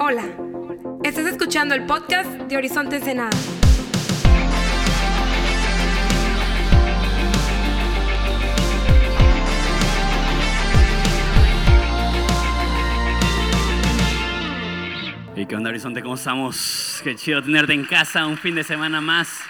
Hola, estás escuchando el podcast de Horizonte Ensenada. ¿Y qué onda, Horizonte? ¿Cómo estamos? Qué chido tenerte en casa un fin de semana más.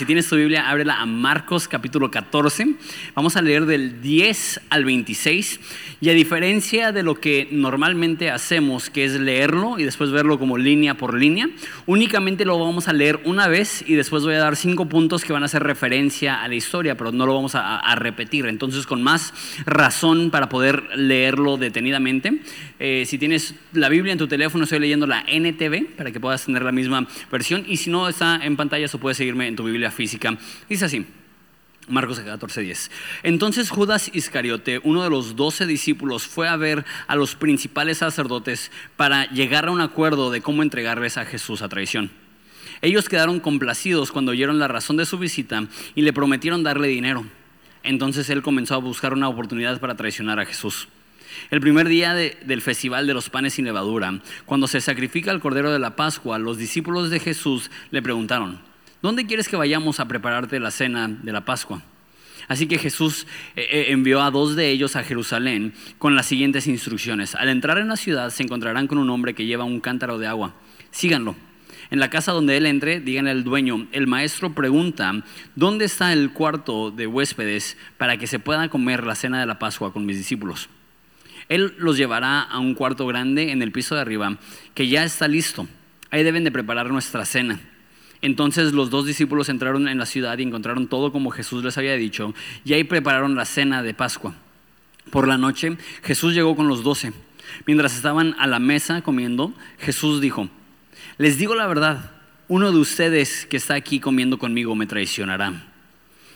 Si tienes tu Biblia, ábrela a Marcos capítulo 14. Vamos a leer del 10 al 26. Y a diferencia de lo que normalmente hacemos, que es leerlo y después verlo como línea por línea, únicamente lo vamos a leer una vez y después voy a dar cinco puntos que van a hacer referencia a la historia, pero no lo vamos a, repetir. Entonces, con más razón para poder leerlo detenidamente. Eh, si tienes la Biblia en tu teléfono, estoy leyendo la NTV para que puedas tener la misma versión. Y si no está en pantalla, o puedes seguirme en tu Biblia física. Dice así. Marcos 14:10. Entonces Judas Iscariote, uno de los doce discípulos, fue a ver a los principales sacerdotes para llegar a un acuerdo de cómo entregarles a Jesús a traición. Ellos quedaron complacidos cuando oyeron la razón de su visita y le prometieron darle dinero. Entonces él comenzó a buscar una oportunidad para traicionar a Jesús. El primer día de, del festival de los panes sin levadura, cuando se sacrifica el cordero de la Pascua, los discípulos de Jesús le preguntaron, ¿dónde quieres que vayamos a prepararte la cena de la Pascua? Así que Jesús eh, envió a dos de ellos a Jerusalén con las siguientes instrucciones. Al entrar en la ciudad se encontrarán con un hombre que lleva un cántaro de agua. Síganlo. En la casa donde él entre, díganle al dueño, el maestro pregunta, ¿dónde está el cuarto de huéspedes para que se pueda comer la cena de la Pascua con mis discípulos? Él los llevará a un cuarto grande en el piso de arriba, que ya está listo. Ahí deben de preparar nuestra cena. Entonces los dos discípulos entraron en la ciudad y encontraron todo como Jesús les había dicho, y ahí prepararon la cena de Pascua. Por la noche Jesús llegó con los doce. Mientras estaban a la mesa comiendo, Jesús dijo, les digo la verdad, uno de ustedes que está aquí comiendo conmigo me traicionará.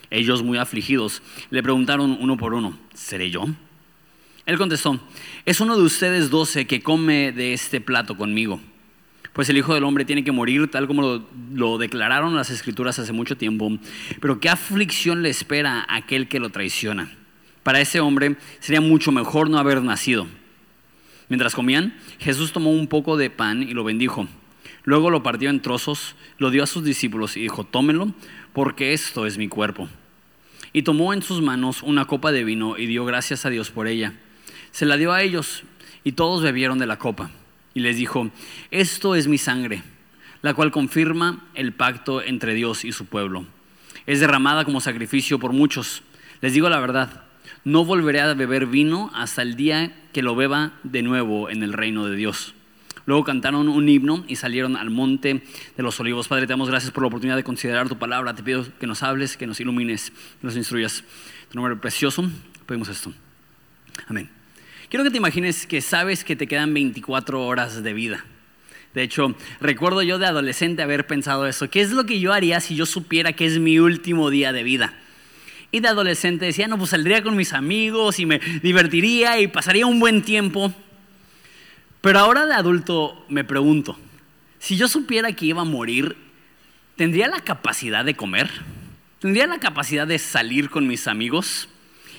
Ellos, muy afligidos, le preguntaron uno por uno, ¿seré yo? Él contestó, es uno de ustedes doce que come de este plato conmigo. Pues el Hijo del Hombre tiene que morir tal como lo, declararon las Escrituras hace mucho tiempo. Pero qué aflicción le espera a aquel que lo traiciona. Para ese hombre sería mucho mejor no haber nacido. Mientras comían, Jesús tomó un poco de pan y lo bendijo. Luego lo partió en trozos, lo dio a sus discípulos y dijo, tómenlo, porque esto es mi cuerpo. Y tomó en sus manos una copa de vino y dio gracias a Dios por ella se la dio a ellos y todos bebieron de la copa. Y les dijo, esto es mi sangre, la cual confirma el pacto entre Dios y su pueblo. Es derramada como sacrificio por muchos. Les digo la verdad, no volveré a beber vino hasta el día que lo beba de nuevo en el reino de Dios. Luego cantaron un himno y salieron al monte de los olivos. Padre, te damos gracias por la oportunidad de considerar tu palabra. Te pido que nos hables, que nos ilumines, que nos instruyas. Tu nombre precioso, pedimos esto. Amén. Quiero que te imagines que sabes que te quedan 24 horas de vida. De hecho, recuerdo yo de adolescente haber pensado eso. ¿Qué es lo que yo haría si yo supiera que es mi último día de vida? Y de adolescente decía, no, pues saldría con mis amigos y me divertiría y pasaría un buen tiempo. Pero ahora de adulto me pregunto, si yo supiera que iba a morir, ¿tendría la capacidad de comer? ¿Tendría la capacidad de salir con mis amigos?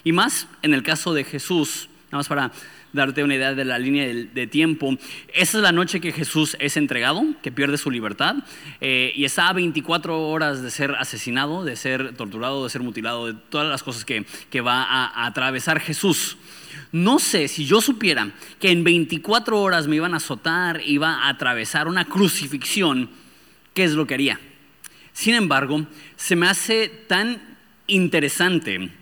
Y más en el caso de Jesús, Nada más para darte una idea de la línea de, tiempo. Esa es la noche que Jesús es entregado, que pierde su libertad, eh, y está a 24 horas de ser asesinado, de ser torturado, de ser mutilado, de todas las cosas que, que va a, a atravesar Jesús. No sé si yo supiera que en 24 horas me iban a azotar, iba a atravesar una crucifixión, ¿qué es lo que haría? Sin embargo, se me hace tan interesante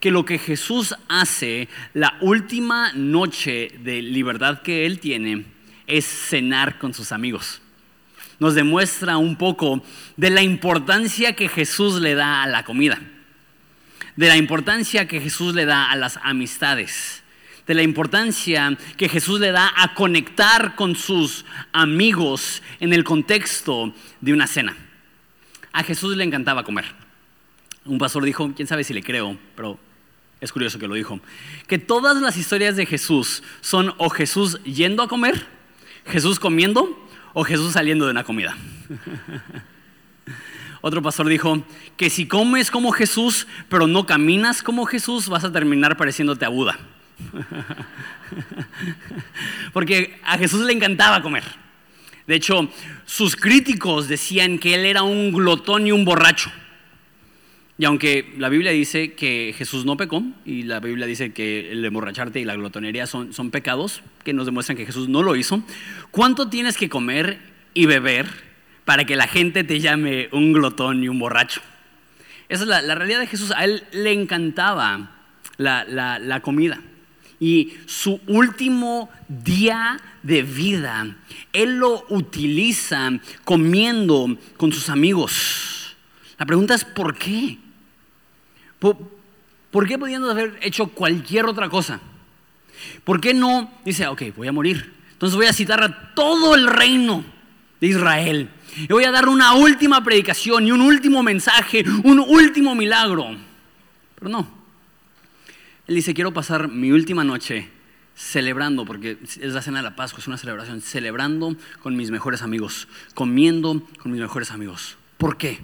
que lo que Jesús hace la última noche de libertad que él tiene es cenar con sus amigos. Nos demuestra un poco de la importancia que Jesús le da a la comida, de la importancia que Jesús le da a las amistades, de la importancia que Jesús le da a conectar con sus amigos en el contexto de una cena. A Jesús le encantaba comer. Un pastor dijo, quién sabe si le creo, pero es curioso que lo dijo. Que todas las historias de Jesús son o Jesús yendo a comer, Jesús comiendo o Jesús saliendo de una comida. Otro pastor dijo que si comes como Jesús, pero no caminas como Jesús, vas a terminar pareciéndote a Buda. Porque a Jesús le encantaba comer. De hecho, sus críticos decían que él era un glotón y un borracho. Y aunque la Biblia dice que Jesús no pecó, y la Biblia dice que el emborracharte y la glotonería son, son pecados, que nos demuestran que Jesús no lo hizo, ¿cuánto tienes que comer y beber para que la gente te llame un glotón y un borracho? Esa es la, realidad de Jesús. A él le encantaba la, la comida. Y su último día de vida, él lo utiliza comiendo con sus amigos. La pregunta es, ¿por qué? ¿Por, qué pudiendo haber hecho cualquier otra cosa? ¿Por qué no dice, ok, voy a morir? Entonces voy a citar a todo el reino de Israel. Y voy a dar una última predicación y un último mensaje, un último milagro. Pero no. Él dice, quiero pasar mi última noche celebrando, porque es la cena de la Pascua, es una celebración, celebrando con mis mejores amigos, comiendo con mis mejores amigos. ¿Por qué?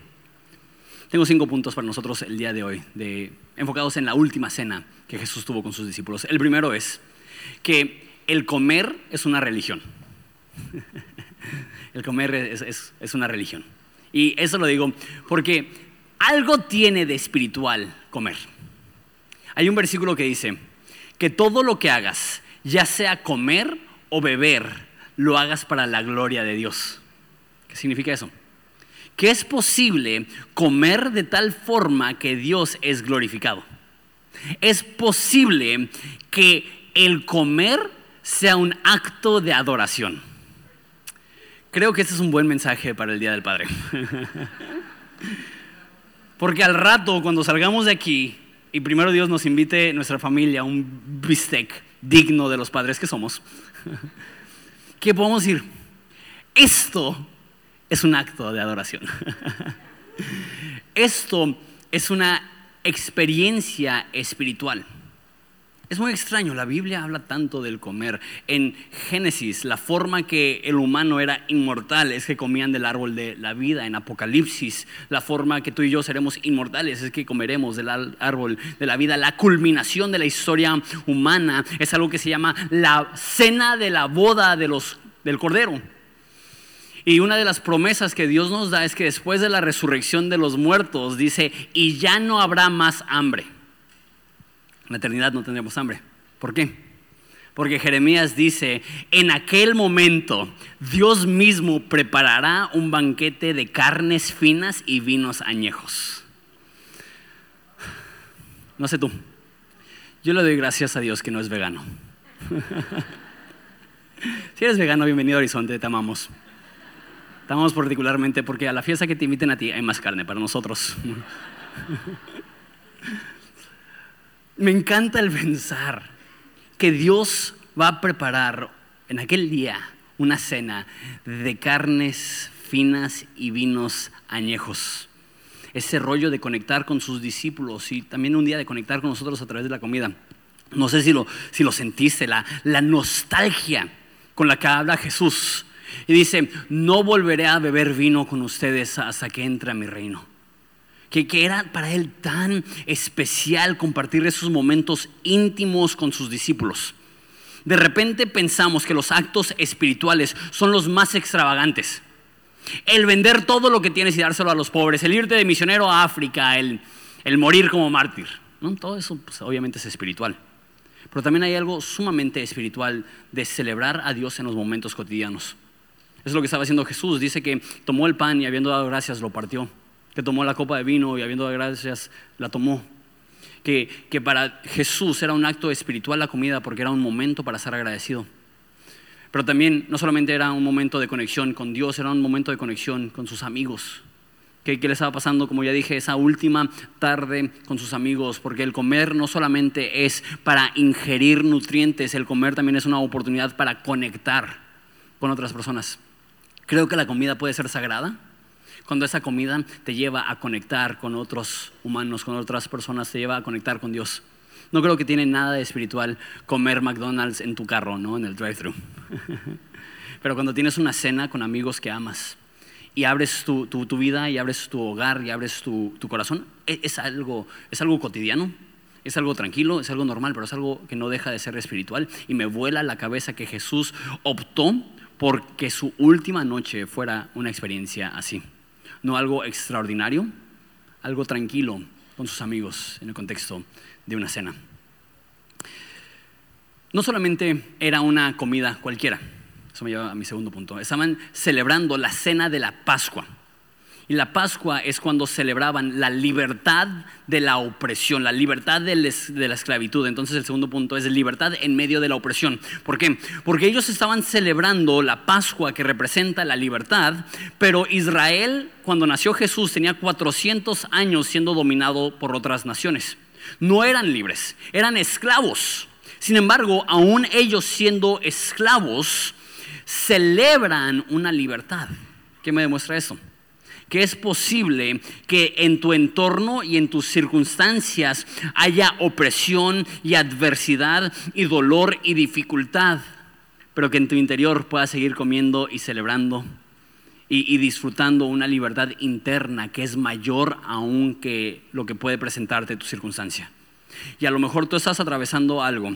Tengo cinco puntos para nosotros el día de hoy, de, enfocados en la última cena que Jesús tuvo con sus discípulos. El primero es que el comer es una religión. el comer es, una religión. Y eso lo digo porque algo tiene de espiritual comer. Hay un versículo que dice que todo lo que hagas, ya sea comer o beber, lo hagas para la gloria de Dios. ¿Qué significa eso? Que es posible comer de tal forma que Dios es glorificado. Es posible que el comer sea un acto de adoración. Creo que este es un buen mensaje para el Día del Padre. Porque al rato, cuando salgamos de aquí, y primero Dios nos invite nuestra familia a un bistec digno de los padres que somos, que podemos decir, esto es un acto de adoración. Esto es una experiencia espiritual. Es muy extraño, la Biblia habla tanto del comer. En Génesis, la forma que el humano era inmortal es que comían del árbol de la vida. En Apocalipsis, la forma que tú y yo seremos inmortales es que comeremos del árbol de la vida. La culminación de la historia humana es algo que se llama la cena de la boda de los, del Cordero. Y una de las promesas que Dios nos da es que después de la resurrección de los muertos, dice, y ya no habrá más hambre. En la eternidad no tendremos hambre. ¿Por qué? Porque Jeremías dice, en aquel momento Dios mismo preparará un banquete de carnes finas y vinos añejos. No sé tú, yo le doy gracias a Dios que no es vegano. si eres vegano, bienvenido a Horizonte, te amamos. Estamos particularmente porque a la fiesta que te inviten a ti hay más carne para nosotros. Me encanta el pensar que Dios va a preparar en aquel día una cena de carnes finas y vinos añejos. Ese rollo de conectar con sus discípulos y también un día de conectar con nosotros a través de la comida. No sé si lo, si lo sentiste, la, la nostalgia con la que habla Jesús y dice, no volveré a beber vino con ustedes hasta que entre a mi reino. Que, que, era para él tan especial compartir esos momentos íntimos con sus discípulos. De repente pensamos que los actos espirituales son los más extravagantes. El vender todo lo que tienes y dárselo a los pobres, el irte de misionero a África, el, el morir como mártir. ¿no? Todo eso pues, obviamente es espiritual. Pero también hay algo sumamente espiritual de celebrar a Dios en los momentos cotidianos. Es lo que estaba haciendo Jesús. Dice que tomó el pan y habiendo dado gracias lo partió. Que tomó la copa de vino y habiendo dado gracias la tomó. Que, que para Jesús era un acto espiritual la comida porque era un momento para ser agradecido. Pero también no solamente era un momento de conexión con Dios, era un momento de conexión con sus amigos. ¿Qué, ¿Qué, le estaba pasando, como ya dije, esa última tarde con sus amigos? Porque el comer no solamente es para ingerir nutrientes, el comer también es una oportunidad para conectar con otras personas. Creo que la comida puede ser sagrada cuando esa comida te lleva a conectar con otros humanos, con otras personas, te lleva a conectar con Dios. No creo que tiene nada de espiritual comer McDonald's en tu carro, ¿no? En el drive-thru. Pero cuando tienes una cena con amigos que amas y abres tu, vida y abres tu hogar y abres tu, corazón, e, es algo, es algo cotidiano, es algo tranquilo, es algo normal, pero es algo que no deja de ser espiritual. Y me vuela la cabeza que Jesús optó porque su última noche fuera una experiencia así. No algo extraordinario, algo tranquilo con sus amigos en el contexto de una cena. No solamente era una comida cualquiera, eso me lleva a mi segundo punto, estaban celebrando la cena de la Pascua. Y la Pascua es cuando celebraban la libertad de la opresión, la libertad de, la esclavitud. Entonces el segundo punto es libertad en medio de la opresión. ¿Por qué? Porque ellos estaban celebrando la Pascua que representa la libertad, pero Israel, cuando nació Jesús, tenía 400 años siendo dominado por otras naciones. No eran libres, eran esclavos. Sin embargo, aún ellos siendo esclavos, celebran una libertad. ¿Qué me demuestra eso? Que es posible que en tu entorno y en tus circunstancias haya opresión y adversidad y dolor y dificultad, pero que en tu interior puedas seguir comiendo y celebrando y, disfrutando una libertad interna que es mayor aún que lo que puede presentarte tu circunstancia. Y a lo mejor tú estás atravesando algo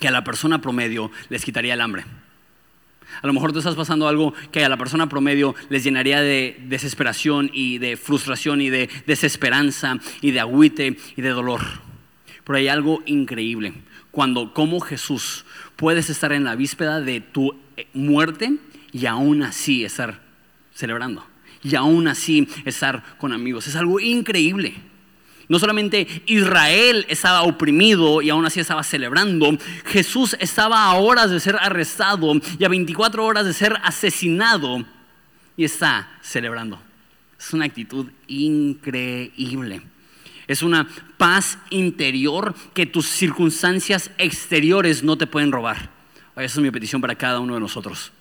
que a la persona promedio les quitaría el hambre a lo mejor tú estás pasando algo que a la persona promedio les llenaría de desesperación y de frustración y de desesperanza y de agüite y de dolor. Pero hay algo increíble. Cuando como Jesús puedes estar en la víspera de tu eh, muerte y aún así estar celebrando. Y aún así estar con amigos. Es algo increíble. No solamente Israel estaba oprimido y aún así estaba celebrando, Jesús estaba a horas de ser arrestado y a 24 horas de ser asesinado y está celebrando. Es una actitud increíble. Es una paz interior que tus circunstancias exteriores no te pueden robar. Esa es mi petición para cada uno de nosotros.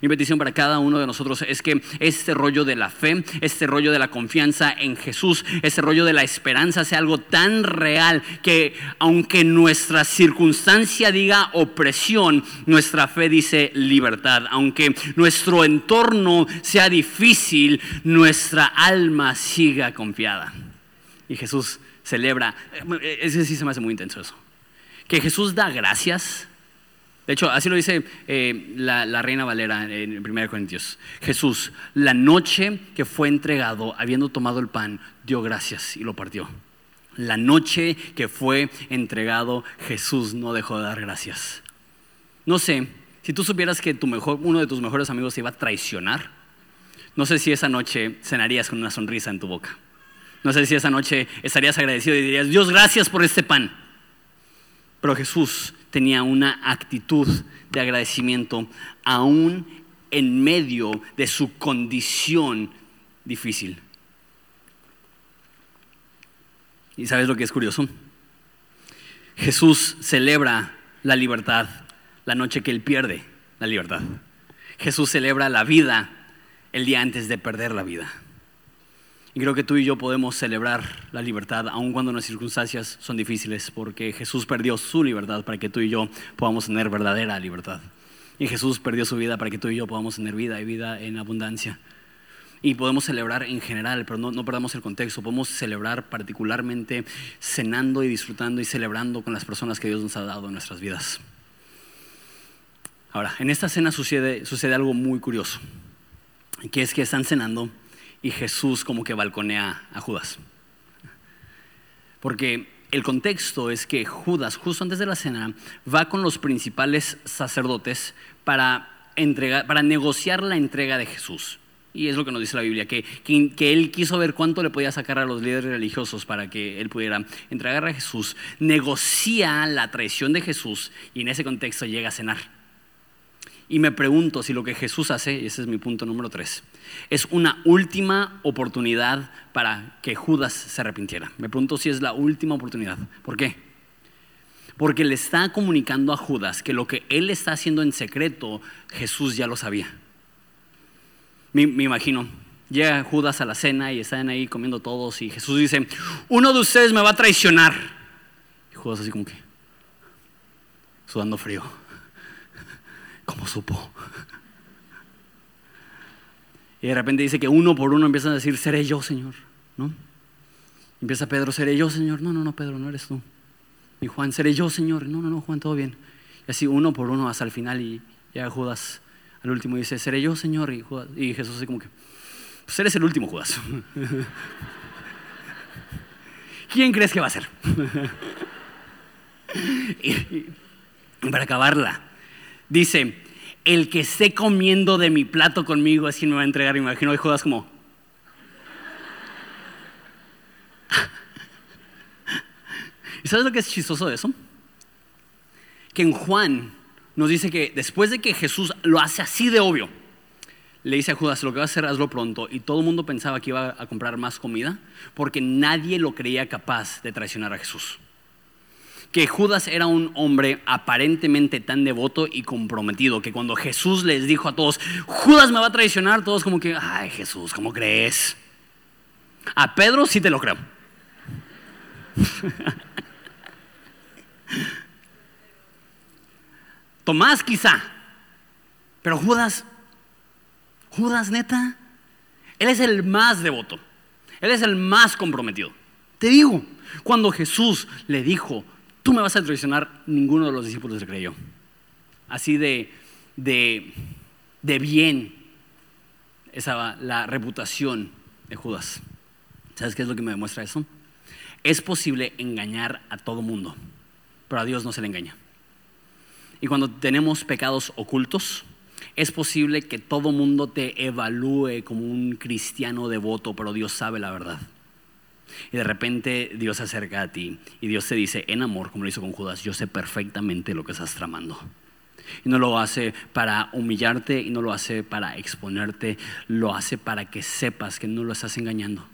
Mi petición para cada uno de nosotros es que este rollo de la fe, este rollo de la confianza en Jesús, este rollo de la esperanza sea algo tan real que aunque nuestra circunstancia diga opresión, nuestra fe dice libertad. Aunque nuestro entorno sea difícil, nuestra alma siga confiada. Y Jesús celebra, ese sí se me hace muy intenso eso. Que Jesús da gracias de hecho, así lo dice eh, la, Reina Valera en 1 Corintios. Jesús, la noche que fue entregado, habiendo tomado el pan, dio gracias y lo partió. La noche que fue entregado, Jesús no dejó de dar gracias. No sé, si tú supieras que tu mejor, uno de tus mejores amigos te iba a traicionar, no sé si esa noche cenarías con una sonrisa en tu boca. No sé si esa noche estarías agradecido y dirías, Dios, gracias por este pan. Pero Jesús tenía una actitud de agradecimiento aún en medio de su condición difícil. ¿Y sabes lo que es curioso? Jesús celebra la libertad la noche que él pierde la libertad. Jesús celebra la vida el día antes de perder la vida. Y creo que tú y yo podemos celebrar la libertad aun cuando las circunstancias son difíciles, porque Jesús perdió su libertad para que tú y yo podamos tener verdadera libertad. Y Jesús perdió su vida para que tú y yo podamos tener vida y vida en abundancia. Y podemos celebrar en general, pero no, no perdamos el contexto. Podemos celebrar particularmente cenando y disfrutando y celebrando con las personas que Dios nos ha dado en nuestras vidas. Ahora, en esta cena sucede, sucede algo muy curioso, que es que están cenando y Jesús como que balconea a Judas. Porque el contexto es que Judas, justo antes de la cena, va con los principales sacerdotes para, para negociar la entrega de Jesús. Y es lo que nos dice la Biblia, que, que, él quiso ver cuánto le podía sacar a los líderes religiosos para que él pudiera entregar a Jesús. Negocia la traición de Jesús y en ese contexto llega a cenar. Y me pregunto si lo que Jesús hace, y ese es mi punto número tres, es una última oportunidad para que Judas se arrepintiera. Me pregunto si es la última oportunidad. ¿Por qué? Porque le está comunicando a Judas que lo que él está haciendo en secreto, Jesús ya lo sabía. Me, imagino, llega Judas a la cena y están ahí comiendo todos y Jesús dice, uno de ustedes me va a traicionar. Y Judas así como que, sudando frío. ¿Cómo supo? Y de repente dice que uno por uno empiezan a decir, seré yo, Señor. ¿No? Empieza Pedro, seré yo, Señor. No, no, no, Pedro, no eres tú. Y Juan, seré yo, Señor. No, no, no, Juan, todo bien. Y así uno por uno hasta el final y ya Judas al último dice, seré yo, Señor. Y, Jesús así como que, pues eres el último, Judas. ¿Quién crees que va a ser? y, para acabarla, dice, el que esté comiendo de mi plato conmigo es quien me va a entregar. Imagino que Judas como... ¿Y sabes lo que es chistoso de eso? Que en Juan nos dice que después de que Jesús lo hace así de obvio, le dice a Judas, lo que va a hacer, hazlo pronto. Y todo el mundo pensaba que iba a comprar más comida porque nadie lo creía capaz de traicionar a Jesús que Judas era un hombre aparentemente tan devoto y comprometido que cuando Jesús les dijo a todos, Judas me va a traicionar, todos como que, ay Jesús, ¿cómo crees? A Pedro sí te lo creo. Tomás quizá, pero Judas, Judas neta, él es el más devoto, él es el más comprometido. Te digo, cuando Jesús le dijo, tú me vas a traicionar, ninguno de los discípulos le creyó. Así de, de, de bien esa la reputación de Judas. ¿Sabes qué es lo que me demuestra eso? Es posible engañar a todo mundo, pero a Dios no se le engaña. Y cuando tenemos pecados ocultos, es posible que todo mundo te evalúe como un cristiano devoto, pero Dios sabe la verdad. Y de repente Dios se acerca a ti y Dios te dice, en amor, como lo hizo con Judas, yo sé perfectamente lo que estás tramando. Y no lo hace para humillarte y no lo hace para exponerte, lo hace para que sepas que no lo estás engañando.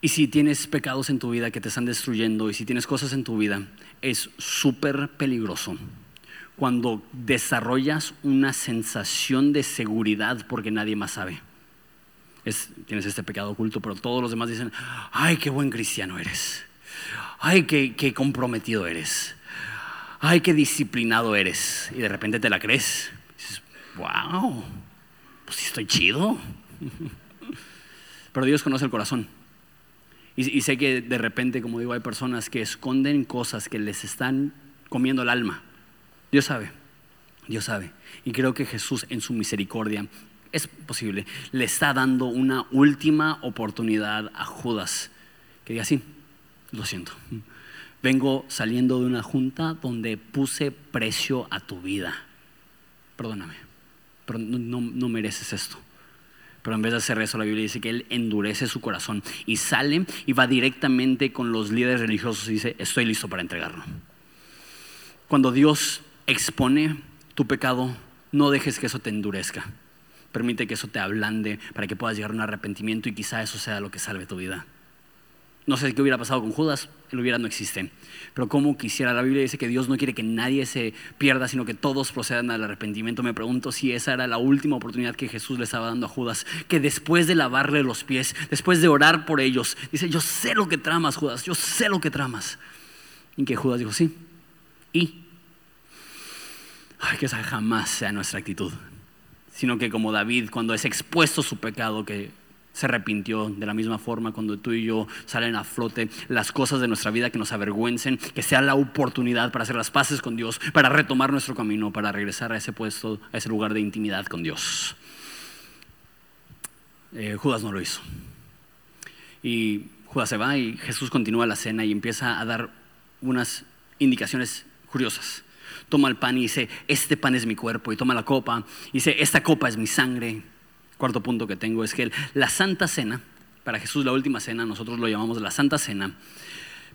Y si tienes pecados en tu vida que te están destruyendo y si tienes cosas en tu vida, es súper peligroso cuando desarrollas una sensación de seguridad porque nadie más sabe tienes este pecado oculto, pero todos los demás dicen, ay, qué buen cristiano eres, ay, qué, comprometido eres, ay, qué disciplinado eres. Y de repente te la crees. dices, wow, pues estoy chido. Pero Dios conoce el corazón. Y, sé que de repente, como digo, hay personas que esconden cosas que les están comiendo el alma. Dios sabe, Dios sabe. Y creo que Jesús en su misericordia es posible, le está dando una última oportunidad a Judas. Que diga así, lo siento. Vengo saliendo de una junta donde puse precio a tu vida. Perdóname, pero no, no mereces esto. Pero en vez de hacer eso, la Biblia dice que él endurece su corazón y sale y va directamente con los líderes religiosos y dice, estoy listo para entregarlo. Cuando Dios expone tu pecado, no dejes que eso te endurezca. Permite que eso te ablande para que puedas llegar a un arrepentimiento y quizá eso sea lo que salve tu vida. No sé qué hubiera pasado con Judas, el hubiera no existe. Pero como quisiera, la Biblia dice que Dios no quiere que nadie se pierda, sino que todos procedan al arrepentimiento. Me pregunto si esa era la última oportunidad que Jesús le estaba dando a Judas, que después de lavarle los pies, después de orar por ellos, dice, yo sé lo que tramas, Judas, yo sé lo que tramas. Y que Judas dijo, sí. Y, ay, que esa jamás sea nuestra actitud sino que como David, cuando es expuesto su pecado, que se arrepintió de la misma forma cuando tú y yo salen a flote las cosas de nuestra vida que nos avergüencen, que sea la oportunidad para hacer las paces con Dios, para retomar nuestro camino, para regresar a ese puesto, a ese lugar de intimidad con Dios. Eh, Judas no lo hizo. Y Judas se va y Jesús continúa la cena y empieza a dar unas indicaciones curiosas toma el pan y dice, este pan es mi cuerpo, y toma la copa y dice, esta copa es mi sangre. Cuarto punto que tengo es que la Santa Cena, para Jesús la última cena, nosotros lo llamamos la Santa Cena.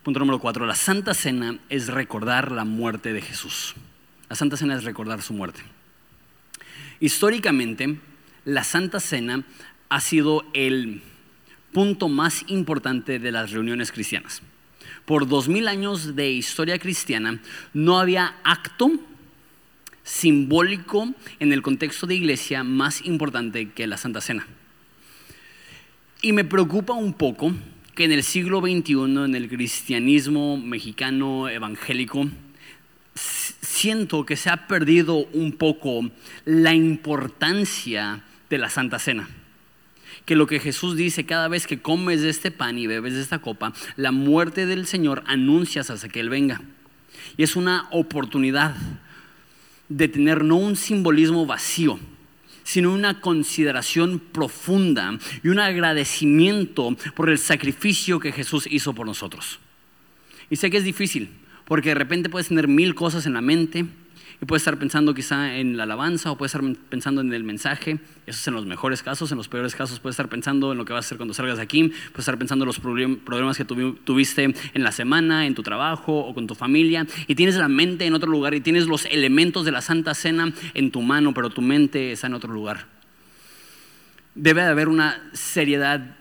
Punto número cuatro, la Santa Cena es recordar la muerte de Jesús. La Santa Cena es recordar su muerte. Históricamente, la Santa Cena ha sido el punto más importante de las reuniones cristianas por dos mil años de historia cristiana, no había acto simbólico en el contexto de iglesia más importante que la Santa Cena. Y me preocupa un poco que en el siglo XXI, en el cristianismo mexicano evangélico, siento que se ha perdido un poco la importancia de la Santa Cena. Que lo que Jesús dice cada vez que comes de este pan y bebes de esta copa, la muerte del Señor anuncias hasta que Él venga. Y es una oportunidad de tener no un simbolismo vacío, sino una consideración profunda y un agradecimiento por el sacrificio que Jesús hizo por nosotros. Y sé que es difícil, porque de repente puedes tener mil cosas en la mente, y puedes estar pensando quizá en la alabanza o puedes estar pensando en el mensaje. Eso es en los mejores casos. En los peores casos puedes estar pensando en lo que vas a hacer cuando salgas de aquí. Puedes estar pensando en los problemas que tuviste en la semana, en tu trabajo o con tu familia. Y tienes la mente en otro lugar y tienes los elementos de la Santa Cena en tu mano, pero tu mente está en otro lugar. Debe de haber una seriedad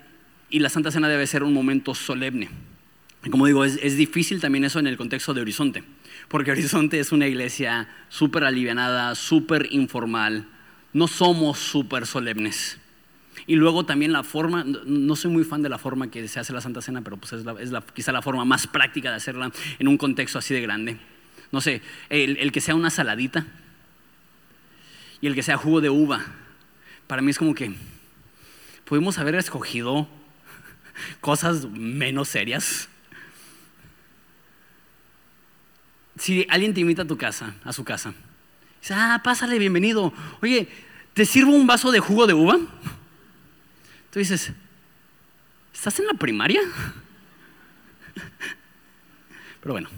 y la Santa Cena debe ser un momento solemne. Como digo, es difícil también eso en el contexto de Horizonte porque Horizonte es una iglesia súper alivianada, súper informal, no somos súper solemnes. Y luego también la forma, no soy muy fan de la forma que se hace la Santa Cena, pero pues es, quizá la forma más práctica de hacerla en un contexto así de grande. No sé, el, el que sea una saladita y el que sea jugo de uva, para mí es como que pudimos haber escogido cosas menos serias. Si alguien te invita a tu casa, a su casa, dice, ah, pásale, bienvenido. Oye, ¿te sirvo un vaso de jugo de uva? Tú dices, ¿estás en la primaria? Pero bueno,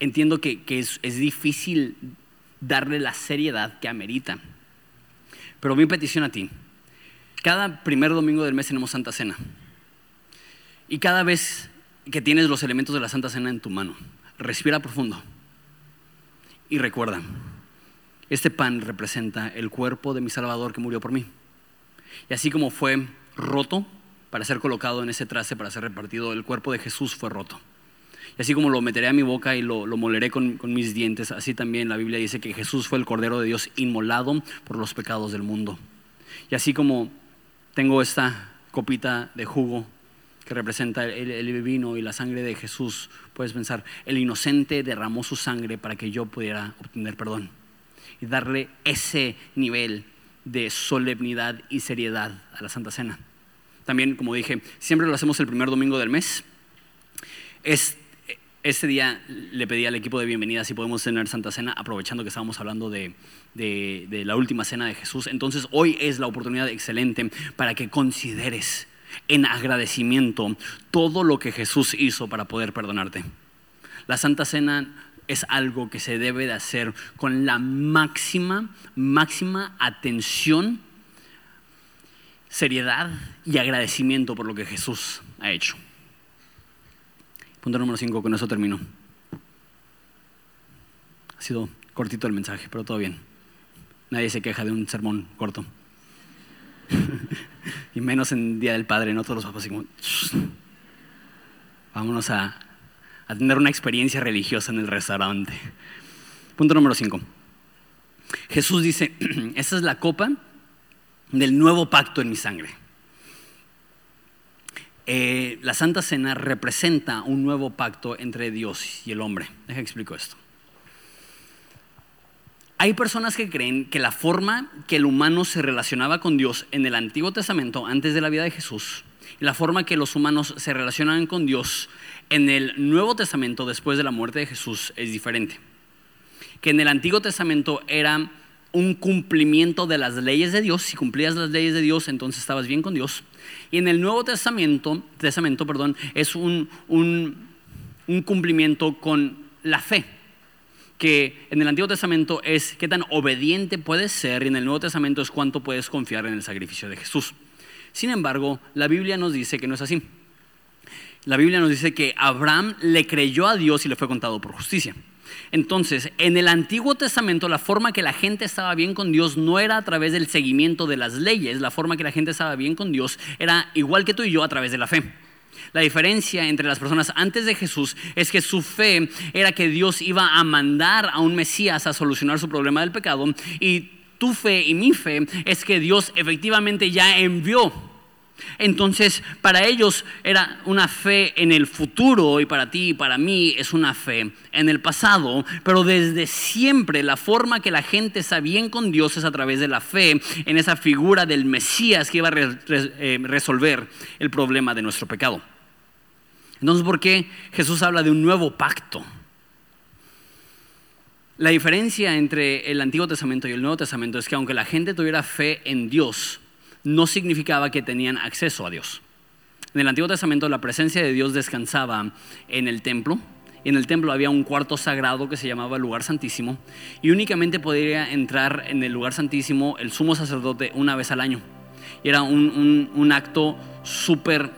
entiendo que, es, es difícil darle la seriedad que amerita. Pero mi petición a ti, cada primer domingo del mes tenemos Santa Cena. Y cada vez que tienes los elementos de la Santa Cena en tu mano, Respira profundo y recuerda, este pan representa el cuerpo de mi Salvador que murió por mí. Y así como fue roto para ser colocado en ese traste, para ser repartido, el cuerpo de Jesús fue roto. Y así como lo meteré a mi boca y lo, moleré con, con, mis dientes, así también la Biblia dice que Jesús fue el Cordero de Dios inmolado por los pecados del mundo. Y así como tengo esta copita de jugo que representa el, vino y la sangre de Jesús, puedes pensar, el inocente derramó su sangre para que yo pudiera obtener perdón. Y darle ese nivel de solemnidad y seriedad a la Santa Cena. También, como dije, siempre lo hacemos el primer domingo del mes. este día le pedí al equipo de bienvenida si podemos tener Santa Cena, aprovechando que estábamos hablando de la última cena de Jesús. Entonces, hoy es la oportunidad excelente para que consideres en agradecimiento todo lo que Jesús hizo para poder perdonarte. La Santa Cena es algo que se debe de hacer con la máxima, máxima atención, seriedad y agradecimiento por lo que Jesús ha hecho. Punto número 5, con eso termino. Ha sido cortito el mensaje, pero todo bien. Nadie se queja de un sermón corto. y menos en Día del Padre, no todos los papás así como, vámonos a, tener una experiencia religiosa en el restaurante. Punto número 5. Jesús dice, esta es la copa del nuevo pacto en mi sangre. Eh, la Santa Cena representa un nuevo pacto entre Dios y el hombre. Deja explico esto. Hay personas que creen que la forma que el humano se relacionaba con Dios en el Antiguo Testamento antes de la vida de Jesús y la forma que los humanos se relacionan con Dios en el Nuevo Testamento después de la muerte de Jesús es diferente. Que en el Antiguo Testamento era un cumplimiento de las leyes de Dios, si cumplías las leyes de Dios entonces estabas bien con Dios. Y en el Nuevo Testamento, Testamento perdón, es un, un, un cumplimiento con la fe que en el Antiguo Testamento es qué tan obediente puedes ser y en el Nuevo Testamento es cuánto puedes confiar en el sacrificio de Jesús. Sin embargo, la Biblia nos dice que no es así. La Biblia nos dice que Abraham le creyó a Dios y le fue contado por justicia. Entonces, en el Antiguo Testamento la forma que la gente estaba bien con Dios no era a través del seguimiento de las leyes, la forma que la gente estaba bien con Dios era igual que tú y yo a través de la fe. La diferencia entre las personas antes de Jesús es que su fe era que Dios iba a mandar a un Mesías a solucionar su problema del pecado y tu fe y mi fe es que Dios efectivamente ya envió Entonces, para ellos era una fe en el futuro y para ti y para mí es una fe en el pasado, pero desde siempre la forma que la gente está bien con Dios es a través de la fe en esa figura del Mesías que iba a eh, resolver el problema de nuestro pecado. Entonces, ¿por qué Jesús habla de un nuevo pacto? La diferencia entre el Antiguo Testamento y el Nuevo Testamento es que aunque la gente tuviera fe en Dios, no significaba que tenían acceso a Dios. En el Antiguo Testamento la presencia de Dios descansaba en el templo. En el templo había un cuarto sagrado que se llamaba lugar santísimo. Y únicamente podría entrar en el lugar santísimo el sumo sacerdote una vez al año. Y era un, un acto súper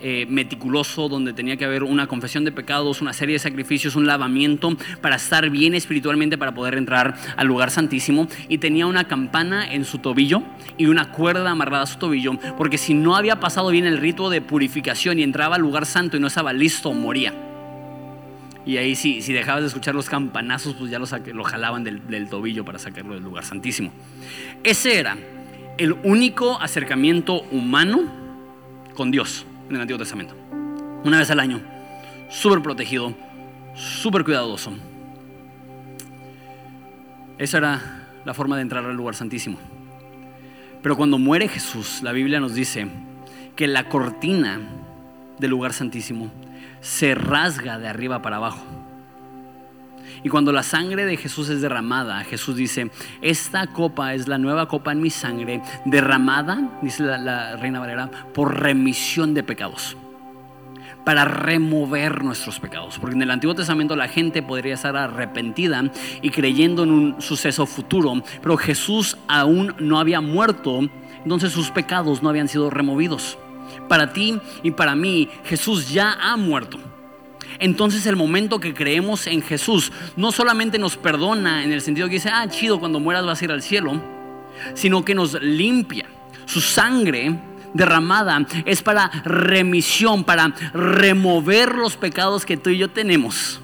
eh, meticuloso donde tenía que haber una confesión de pecados, una serie de sacrificios, un lavamiento para estar bien espiritualmente para poder entrar al lugar santísimo y tenía una campana en su tobillo y una cuerda amarrada a su tobillo porque si no había pasado bien el rito de purificación y entraba al lugar santo y no estaba listo, moría. Y ahí si, si dejabas de escuchar los campanazos, pues ya lo, lo jalaban del, del tobillo para sacarlo del lugar santísimo. Ese era el único acercamiento humano con Dios en el Antiguo Testamento. Una vez al año, súper protegido, súper cuidadoso. Esa era la forma de entrar al lugar santísimo. Pero cuando muere Jesús, la Biblia nos dice que la cortina del lugar santísimo se rasga de arriba para abajo. Y cuando la sangre de Jesús es derramada, Jesús dice, esta copa es la nueva copa en mi sangre, derramada, dice la, Reina Valera, por remisión de pecados para remover nuestros pecados. Porque en el Antiguo Testamento la gente podría estar arrepentida y creyendo en un suceso futuro, pero Jesús aún no había muerto, entonces sus pecados no habían sido removidos. Para ti y para mí, Jesús ya ha muerto entonces el momento que creemos en Jesús no solamente nos perdona en el sentido que dice, ah, chido, cuando mueras vas a ir al cielo, sino que nos limpia. Su sangre derramada es para remisión, para remover los pecados que tú y yo tenemos.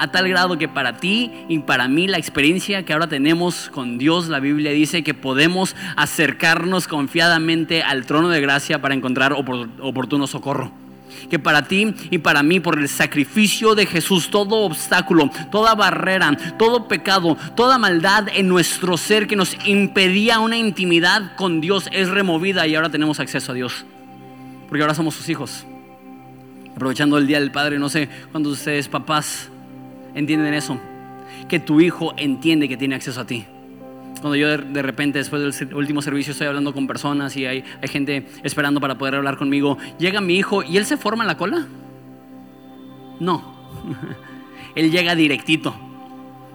A tal grado que para ti y para mí la experiencia que ahora tenemos con Dios, la Biblia dice que podemos acercarnos confiadamente al trono de gracia para encontrar oportuno socorro que para ti y para mí, por el sacrificio de Jesús, todo obstáculo, toda barrera, todo pecado, toda maldad en nuestro ser que nos impedía una intimidad con Dios es removida y ahora tenemos acceso a Dios. Porque ahora somos sus hijos. Aprovechando el Día del Padre, no sé cuántos de ustedes papás entienden eso. Que tu hijo entiende que tiene acceso a ti. Cuando yo de, repente, después del último servicio, estoy hablando con personas y hay, hay gente esperando para poder hablar conmigo, llega mi hijo y él se forma en la cola. No, él llega directito,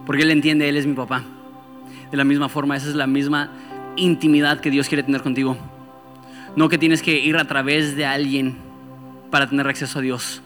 porque él entiende, él es mi papá. De la misma forma, esa es la misma intimidad que Dios quiere tener contigo. No que tienes que ir a través de alguien para tener acceso a Dios,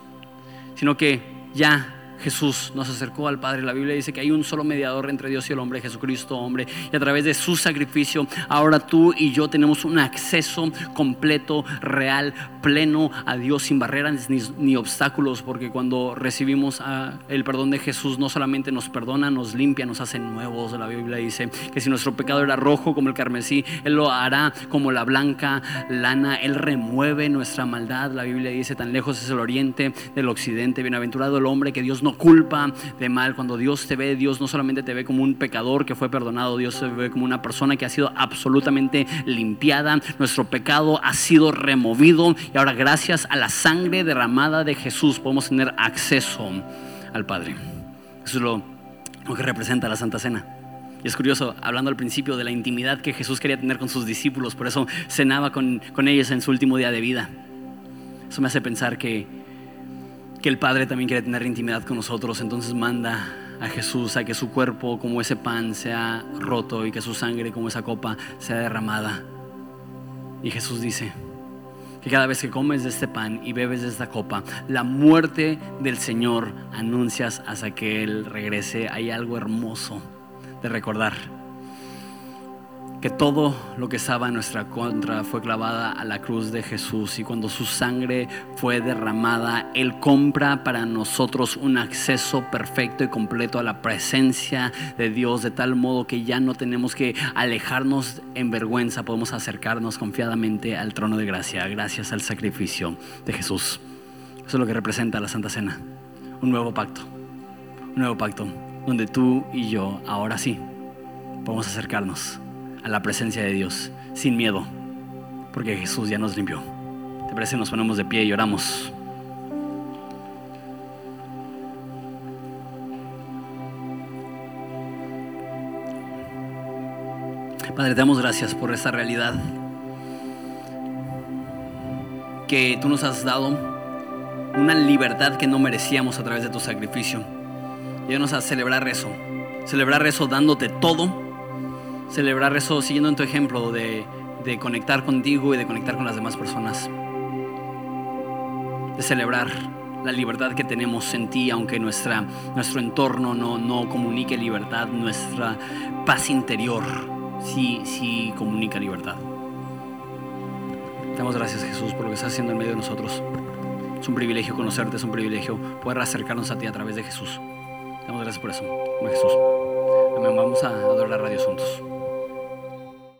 sino que ya Jesús nos acercó al Padre. La Biblia dice que hay un solo mediador entre Dios y el hombre, Jesucristo hombre. Y a través de su sacrificio, ahora tú y yo tenemos un acceso completo, real, pleno a Dios sin barreras ni, obstáculos. Porque cuando recibimos el perdón de Jesús, no solamente nos perdona, nos limpia, nos hace nuevos. La Biblia dice que si nuestro pecado era rojo como el carmesí, Él lo hará como la blanca lana. Él remueve nuestra maldad. La Biblia dice, tan lejos es el oriente del occidente. Bienaventurado el hombre que Dios no culpa de mal. Cuando Dios te ve, Dios no solamente te ve como un pecador que fue perdonado, Dios te ve como una persona que ha sido absolutamente limpiada. Nuestro pecado ha sido removido y ahora gracias a la sangre derramada de Jesús podemos tener acceso al Padre. Eso es lo, que representa la Santa Cena. Y es curioso, hablando al principio de la intimidad que Jesús quería tener con sus discípulos, por eso cenaba con, con ellos en su último día de vida. Eso me hace pensar que que el Padre también quiere tener intimidad con nosotros, entonces manda a Jesús a que su cuerpo como ese pan sea roto y que su sangre como esa copa sea derramada. Y Jesús dice que cada vez que comes de este pan y bebes de esta copa, la muerte del Señor anuncias hasta que Él regrese. Hay algo hermoso de recordar. Que todo lo que estaba en nuestra contra fue clavada a la cruz de Jesús. Y cuando su sangre fue derramada, Él compra para nosotros un acceso perfecto y completo a la presencia de Dios, de tal modo que ya no tenemos que alejarnos en vergüenza, podemos acercarnos confiadamente al trono de gracia, gracias al sacrificio de Jesús. Eso es lo que representa la Santa Cena, un nuevo pacto, un nuevo pacto, donde tú y yo, ahora sí, podemos acercarnos a la presencia de Dios sin miedo, porque Jesús ya nos limpió. ¿Te parece? Nos ponemos de pie y oramos. Padre, te damos gracias por esta realidad que tú nos has dado, una libertad que no merecíamos a través de tu sacrificio. Llévanos a celebrar eso, celebrar eso dándote todo celebrar eso siguiendo en tu ejemplo de, de conectar contigo y de conectar con las demás personas. De celebrar la libertad que tenemos en ti, aunque nuestra, nuestro entorno no, no comunique libertad, nuestra paz interior sí, sí comunica libertad. Damos gracias Jesús por lo que estás haciendo en medio de nosotros. Es un privilegio conocerte, es un privilegio poder acercarnos a ti a través de Jesús. Damos gracias por eso, Jesús. Amén. Vamos a adorar a Dios juntos.